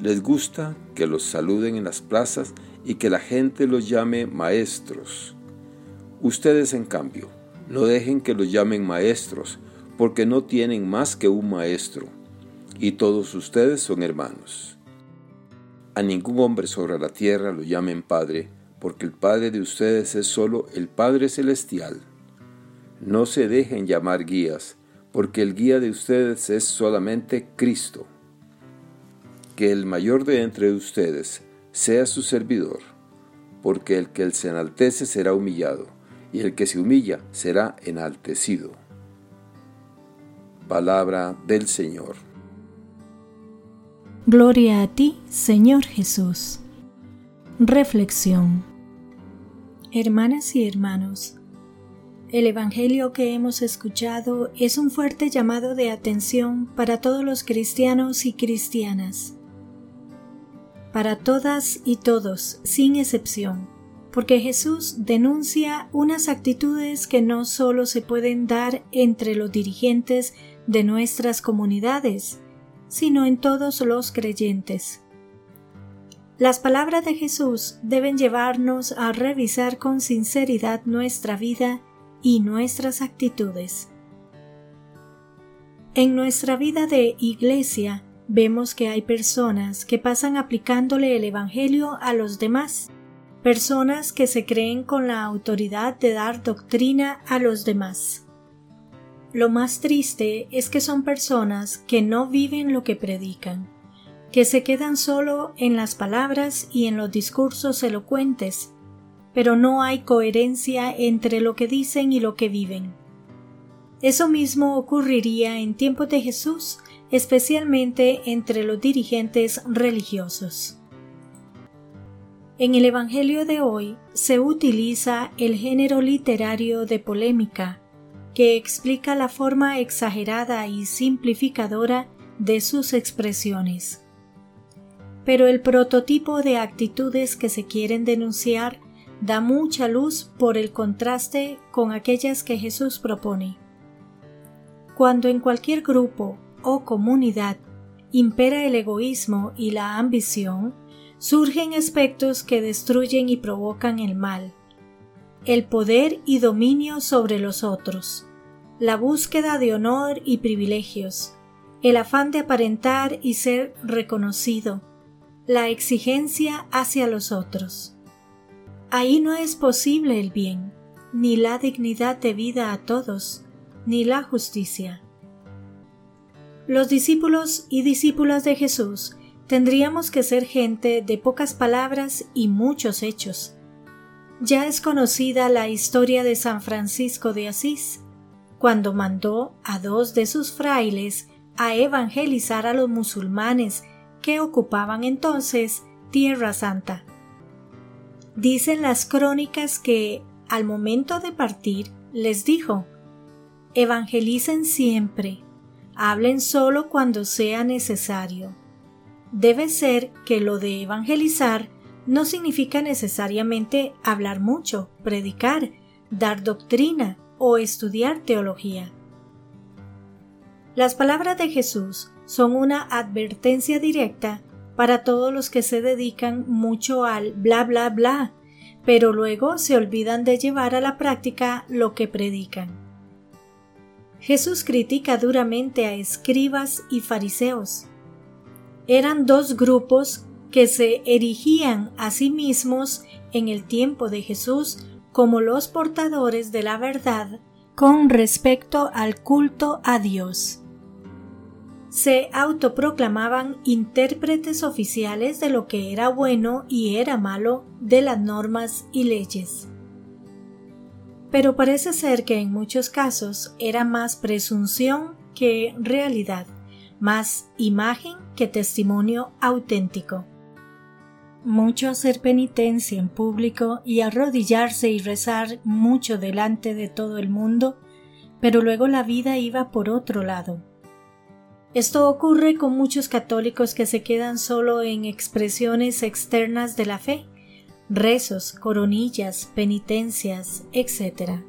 Les gusta que los saluden en las plazas y que la gente los llame maestros. Ustedes, en cambio, no dejen que los llamen maestros, porque no tienen más que un maestro, y todos ustedes son hermanos. A ningún hombre sobre la tierra lo llamen Padre, porque el Padre de ustedes es solo el Padre Celestial. No se dejen llamar guías, porque el guía de ustedes es solamente Cristo. Que el mayor de entre ustedes sea su servidor, porque el que se enaltece será humillado, y el que se humilla será enaltecido. Palabra del Señor. Gloria a ti, Señor Jesús. Reflexión. Hermanas y hermanos, el Evangelio que hemos escuchado es un fuerte llamado de atención para todos los cristianos y cristianas para todas y todos, sin excepción, porque Jesús denuncia unas actitudes que no solo se pueden dar entre los dirigentes de nuestras comunidades, sino en todos los creyentes. Las palabras de Jesús deben llevarnos a revisar con sinceridad nuestra vida y nuestras actitudes. En nuestra vida de iglesia vemos que hay personas que pasan aplicándole el Evangelio a los demás, personas que se creen con la autoridad de dar doctrina a los demás. Lo más triste es que son personas que no viven lo que predican, que se quedan solo en las palabras y en los discursos elocuentes, pero no hay coherencia entre lo que dicen y lo que viven. Eso mismo ocurriría en tiempos de Jesús especialmente entre los dirigentes religiosos. En el Evangelio de hoy se utiliza el género literario de polémica, que explica la forma exagerada y simplificadora de sus expresiones. Pero el prototipo de actitudes que se quieren denunciar da mucha luz por el contraste con aquellas que Jesús propone. Cuando en cualquier grupo o comunidad impera el egoísmo y la ambición, surgen aspectos que destruyen y provocan el mal, el poder y dominio sobre los otros, la búsqueda de honor y privilegios, el afán de aparentar y ser reconocido, la exigencia hacia los otros. Ahí no es posible el bien, ni la dignidad de vida a todos, ni la justicia los discípulos y discípulas de Jesús tendríamos que ser gente de pocas palabras y muchos hechos. Ya es conocida la historia de San Francisco de Asís, cuando mandó a dos de sus frailes a evangelizar a los musulmanes que ocupaban entonces Tierra Santa. Dicen las crónicas que, al momento de partir, les dijo, Evangelicen siempre, hablen solo cuando sea necesario. Debe ser que lo de evangelizar no significa necesariamente hablar mucho, predicar, dar doctrina o estudiar teología. Las palabras de Jesús son una advertencia directa para todos los que se dedican mucho al bla bla bla, pero luego se olvidan de llevar a la práctica lo que predican. Jesús critica duramente a escribas y fariseos. Eran dos grupos que se erigían a sí mismos en el tiempo de Jesús como los portadores de la verdad con respecto al culto a Dios. Se autoproclamaban intérpretes oficiales de lo que era bueno y era malo de las normas y leyes. Pero parece ser que en muchos casos era más presunción que realidad, más imagen que testimonio auténtico mucho hacer penitencia en público y arrodillarse y rezar mucho delante de todo el mundo, pero luego la vida iba por otro lado. Esto ocurre con muchos católicos que se quedan solo en expresiones externas de la fe, rezos, coronillas, penitencias, etc.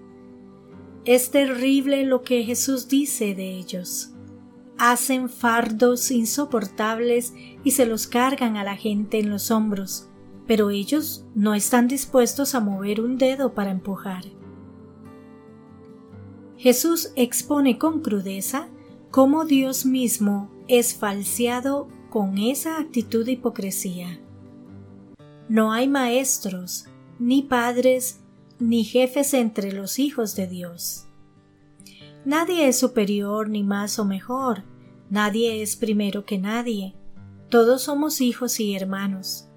Es terrible lo que Jesús dice de ellos hacen fardos insoportables y se los cargan a la gente en los hombros, pero ellos no están dispuestos a mover un dedo para empujar. Jesús expone con crudeza cómo Dios mismo es falseado con esa actitud de hipocresía. No hay maestros, ni padres, ni jefes entre los hijos de Dios. Nadie es superior ni más o mejor, nadie es primero que nadie, todos somos hijos y hermanos.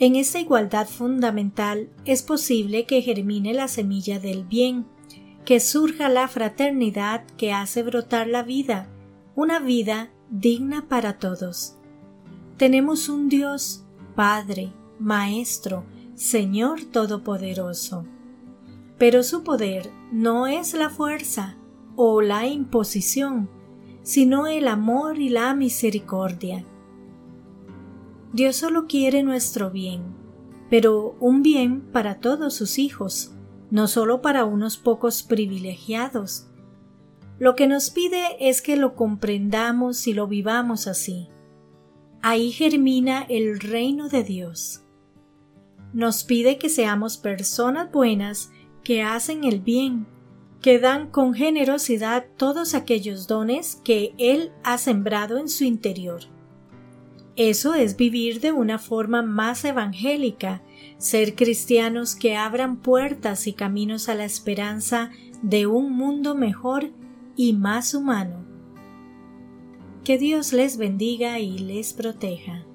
En esta igualdad fundamental es posible que germine la semilla del bien, que surja la fraternidad que hace brotar la vida, una vida digna para todos. Tenemos un Dios, Padre, Maestro, Señor Todopoderoso. Pero su poder no es la fuerza, o la imposición, sino el amor y la misericordia. Dios solo quiere nuestro bien, pero un bien para todos sus hijos, no solo para unos pocos privilegiados. Lo que nos pide es que lo comprendamos y lo vivamos así. Ahí germina el reino de Dios. Nos pide que seamos personas buenas que hacen el bien, que dan con generosidad todos aquellos dones que Él ha sembrado en su interior. Eso es vivir de una forma más evangélica, ser cristianos que abran puertas y caminos a la esperanza de un mundo mejor y más humano. Que Dios les bendiga y les proteja.